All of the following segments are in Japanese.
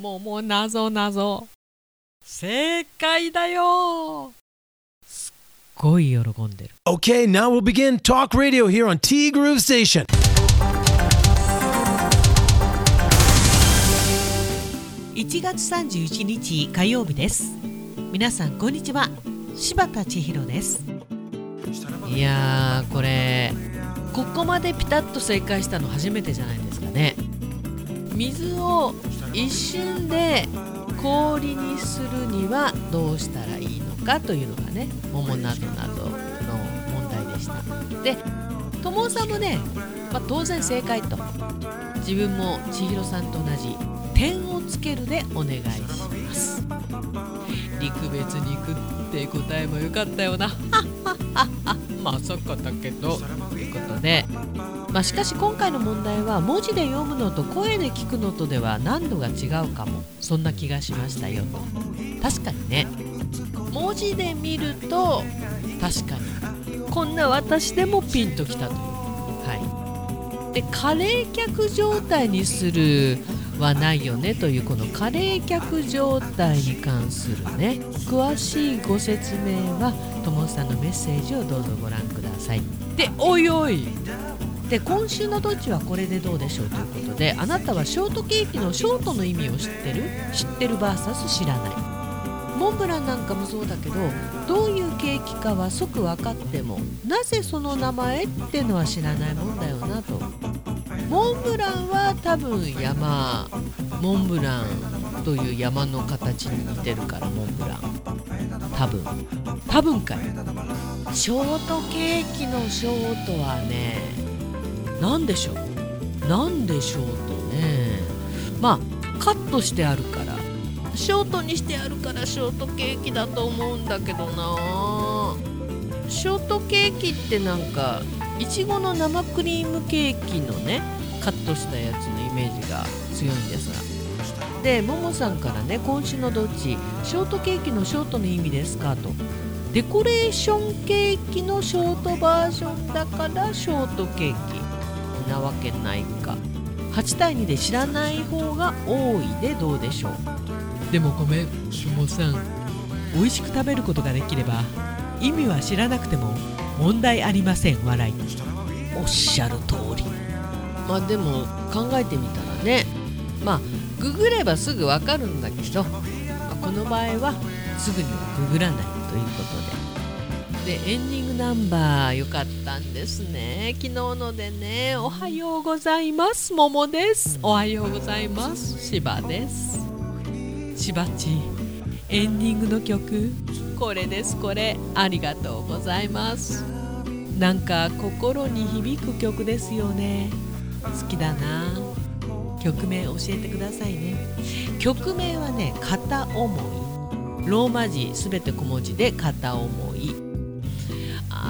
桃なぞなぞ正解だよ。すっごい喜んでる。Okay, now we'll begin Talk Radio here on T Groove Station. 1月31日火曜日です。皆さんこんにちは。柴田千尋です。いやーこれここまでピタッと正解したの初めてじゃないですかね水を一瞬で氷にするにはどうしたらいいのかというのがね桃などなどの問題でした。で友さんもね、まあ、当然正解と。自分も千尋さんと同じ点をつけるでお願いします。陸別肉って答えもよかったよな。まさかだけど。ということでまあ、しかし今回の問題は文字で読むのと声で聞くのとでは難度が違うかもそんな気がしましたよ。と確かにね。文字で見ると確かに。こんな私でもピンときたという。はい。で過冷却状態にするはないよねというこの過冷却状態に関するね詳しいご説明はともさんのメッセージをどうぞご覧ください。でおいおい。で今週のどっちはこれでどうでしょうということであなたはショートケーキのショートの意味を知ってる？知ってる VS 知らない。モンブランなんかもそうだけどどういうケーキかは即分かってもなぜその名前ってのは知らないもんだよなと。モンブランは多分山モンブランという山の形に似てるからモンブラン。多分。多分かい。ショートケーキのショートはね何でしょう？何でしょうとね。まあカットしてあるから。ショートにしてあるからショートケーキだと思うんだけどな。ショートケーキってなんかいちごの生クリームケーキのねカットしたやつのイメージが強いんですが。でももさんからね今週のどっち？ショートケーキのショートの意味ですかと。デコレーションケーキのショートバージョンだからショートケーキ。なわけないか。8対2で知らない方が多いでどうでしょう。でもごめんしもさん。美味しく食べることができれば意味は知らなくても問題ありません笑い。おっしゃる通り。まあでも考えてみたらね。まあググればすぐわかるんだけど、まあ、この場合はすぐにはググらないということででエンディングナンバー良かったんですね。昨日のでねおはようございます。桃です。おはようございます。芝です。しばち。エンディングの曲。これです。これ。ありがとうございます。なんか心に響く曲ですよね。好きだな。曲名教えてくださいね。曲名はね片思い。ローマ字すべて小文字で片思い。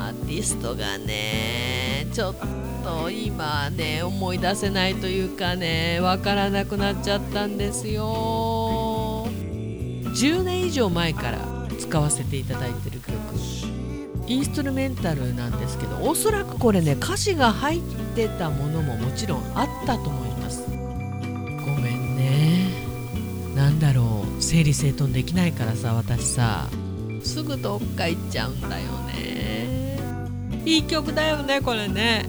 アーティストがねちょっと今ね思い出せないというかねわからなくなっちゃったんですよ。10年以上前から使わせていただいてる曲。インストゥルメンタルなんですけどおそらくこれね歌詞が入ってたものももちろんあったと思います。ごめんね。なんだろう。整理整頓できないからさ私さ。すぐどっか行っちゃうんだよね。いい曲だよねこれね。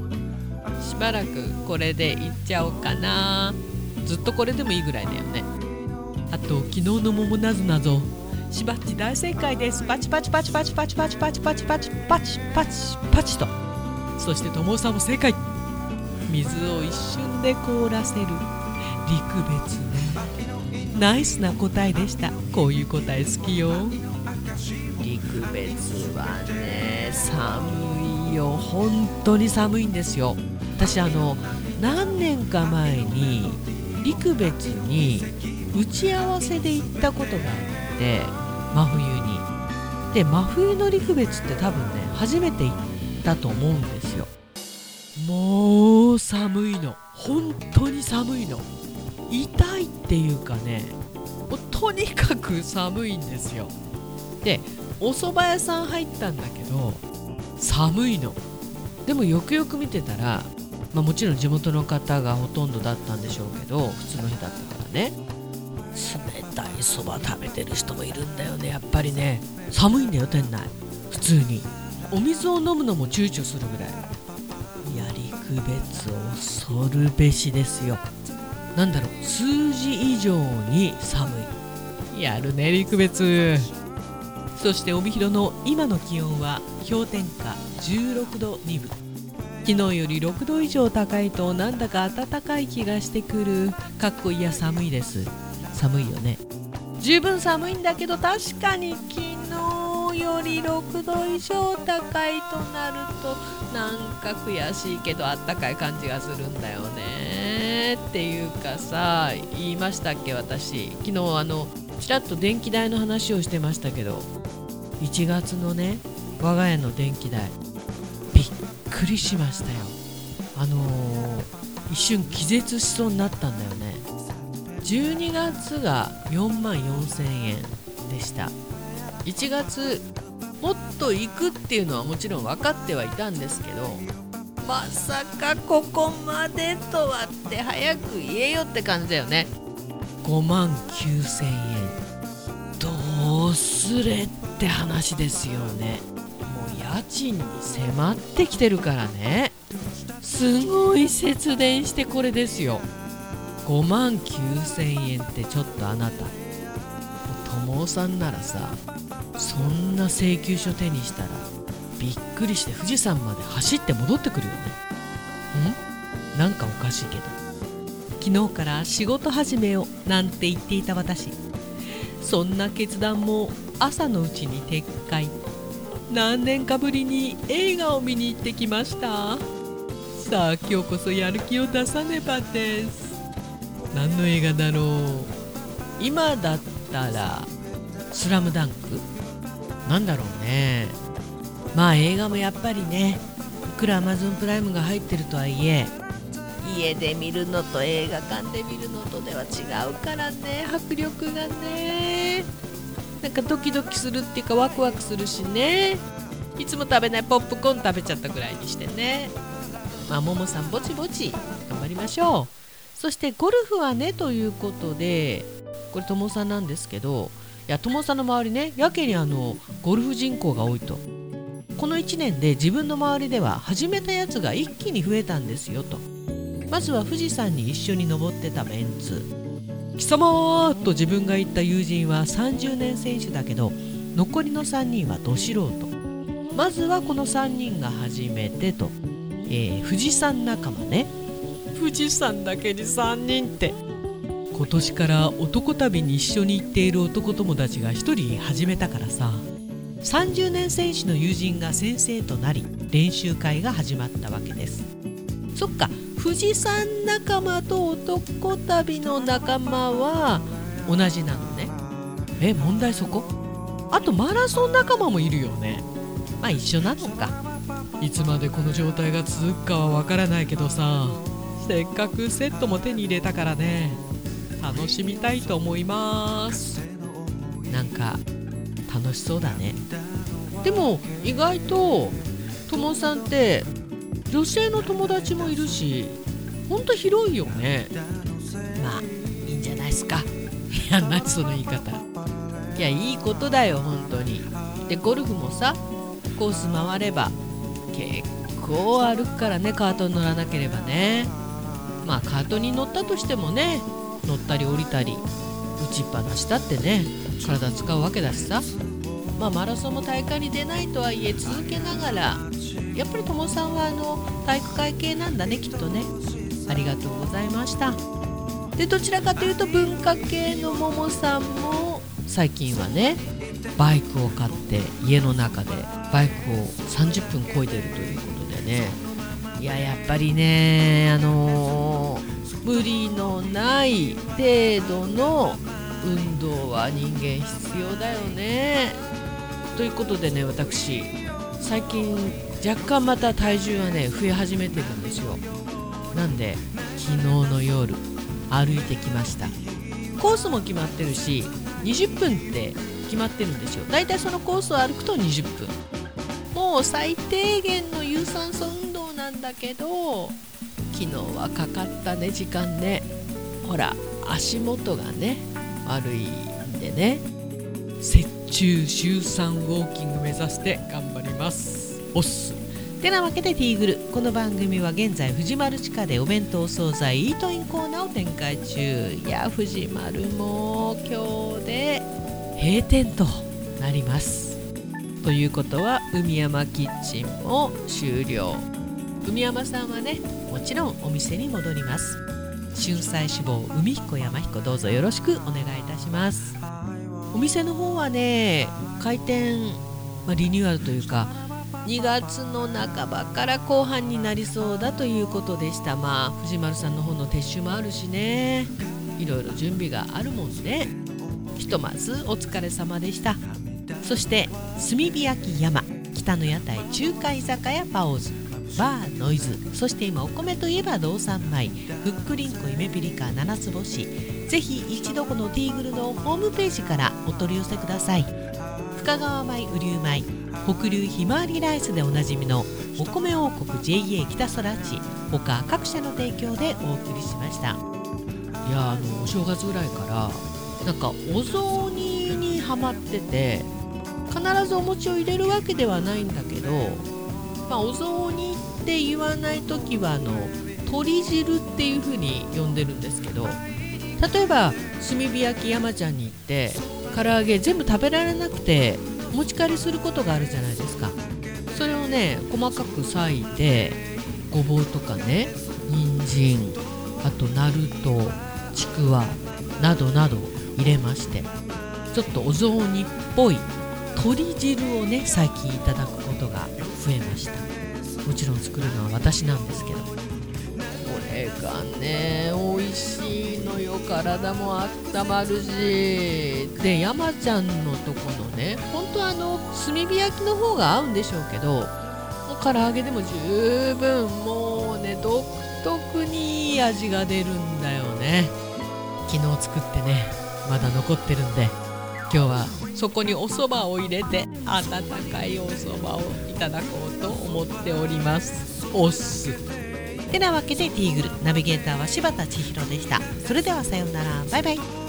しばらくこれでいっちゃおうかな。ずっとこれでもいいぐらいだよね。あと昨日の桃なぞなぞ。しばっち大正解です。パチパチパチパチパチパチパチパチパチパチパチパチと。そしてともさんも正解。水を一瞬で凍らせる。陸別ね。ナイスな答えでした。こういう答え好きよ。陸別はね寒いよ。本当に寒いんですよ。私あの何年か前に陸別に打ち合わせで行ったことがあって真冬に。で真冬の陸別って多分ね初めて行ったと思うんですよ。もう寒いの。本当に寒いの。痛いっていうかねもうとにかく寒いんですよ。でお蕎麦屋さん入ったんだけど寒いの。でもよくよく見てたら、まあ、もちろん地元の方がほとんどだったんでしょうけど普通の日だったからね。冷たいそば食べてる人もいるんだよねやっぱりね。寒いんだよ店内。普通に。お水を飲むのも躊躇するぐらい。やりく別恐るべしですよ。なんだろう数字以上に寒い。やるね陸別。そして帯広の今の気温は氷点下16度2分。昨日より6度以上高いとなんだか暖かい気がしてくる。かっこいいや寒いです。寒いよね。十分寒いんだけど確かに昨日より6度以上高いとなるとなんか悔しいけどあったかい感じがするんだよね。っていうかさ言いましたっけ私。昨日あのちらっと電気代の話をしてましたけど。1月のね我が家の電気代びっくりしましたよ。あのー、一瞬気絶しそうになったんだよね。12月が4万4000円でした。1月もっと行くっていうのはもちろん分かってはいたんですけどまさかここまでとはって早く言えよって感じだよね。5万9000円。どうすれって話ですよね。もう家賃に迫ってきてるからね。すごい節電してこれですよ。5万9000円ってちょっとあなた。友さんならさそんな請求書手にしたらびっくりして富士山まで走って戻ってくるよね。ん？なんかおかしいけど。昨日から仕事始めよなんて言っていた私。そんな決断も朝のうちに撤回。何年かぶりに映画を見に行ってきました。さあ今日こそやる気を出さねばです。何の映画だろう。今だったら「スラムダンク？なんだろうね。まあ映画もやっぱりねいくら Amazon プライムが入ってるとはいえ家で見るのと映画館で見るのとでは違うからね。迫力がね。なんかドキドキするっていうかワクワクするしね。いつも食べないポップコーン食べちゃったぐらいにしてね。まあももさんぼちぼち。頑張りましょう。そしてゴルフはねということでこれともさんなんですけどいやともさんの周りねやけにあのゴルフ人口が多いと。この1年で自分の周りでは始めたやつが一気に増えたんですよと。まずは富士山に一緒に登ってたメンツ。貴様と自分が言った友人は30年選手だけど残りの3人はど素人。まずはこの3人が初めてと、えー、富士山仲間ね。富士山だけに3人って。今年から男旅に一緒に行っている男友達が1人始めたからさ。30年選手の友人が先生となり練習会が始まったわけです。そっか富士山仲間と男旅の仲間は同じなのね。え問題そこ？あとマラソン仲間もいるよね。まあ一緒なのか。いつまでこの状態が続くかはわからないけどさ。せっかくセットも手に入れたからね。楽しみたいと思います。なんか楽しそうだね。でも意外とともさんって女性の友達もいるしほんと広いよね。まあいいんじゃないですか。いや何その言い方。いやいいことだよ本当に。でゴルフもさコース回れば結構歩くからねカートに乗らなければね。まあカートに乗ったとしてもね乗ったり降りたり打ちっぱなしだってね体使うわけだしさ。まあマラソンも大会に出ないとはいえ続けながらやっぱりともさんはあの体育会系なんだねきっとね。ありがとうございました。でどちらかというと文化系のももさんも最近はねバイクを買って家の中でバイクを30分漕いでるということでね。いややっぱりねあのー、無理のない程度の運動は人間必要だよね。ということでね私最近若干また体重がね増え始めてるんですよ。なんで昨日の夜歩いてきました。コースも決まってるし20分って決まってるんですよ。だいたいそのコースを歩くと20分。もう最低限の有酸素運動なんだけど昨日はかかったね時間ね。ほら足元がね悪いんでね。雪中週産ウォーキング目指して頑張ります。おっす。てなわけでティーグルこの番組は現在藤丸地下でお弁当惣菜イートインコーナーを展開中。いや藤丸も今日で閉店となります。ということは海山キッチンも終了。海山さんはねもちろんお店に戻ります。春菜志望海彦山彦どうぞよろしくお願いいたします。お店の方はね開店、まあ、リニューアルというか2月の半ばから後半になりそうだということでした。まあ藤丸さんの方の撤収もあるしね。いろいろ準備があるもんね。ひとまずお疲れ様でした。そして炭火焼き山。北の屋台中華居酒屋パオズ。バーノイズ。そして今お米といえば道産米。ふっくりんこ夢ピリカ七つ星。ぜひ一度このティーグルのホームページからお取り寄せください。深川米雨竜米。北流ひまわりライスでおなじみのお米王国 JA 北空地他各社の提供でお送りしました。いやあのお正月ぐらいからなんかお雑煮にハマってて必ずお餅を入れるわけではないんだけど、まあ、お雑煮って言わない時はあの鶏汁っていう風に呼んでるんですけど例えば炭火焼き山ちゃんに行って唐揚げ全部食べられなくて持ち帰りすることがあるじゃないですか。それをね細かく裂いてごぼうとかね人参あとナルトちくわなどなど入れましてちょっとお雑煮っぽい鶏汁をね最近いただくことが増えました。もちろん作るのは私なんですけど。れがね。美味しいのよ。体もあったまるし。で山ちゃんのとこのね本当はあの炭火焼きの方が合うんでしょうけどもう唐揚げでも十分もうね独特にいい味が出るんだよね。昨日作ってねまだ残ってるんで今日はそこにお蕎麦を入れて温かいお蕎麦をいただこうと思っております。おっす。てなわけでティーグルナビゲーターは柴田千尋でした。それではさようなら。バイバイ。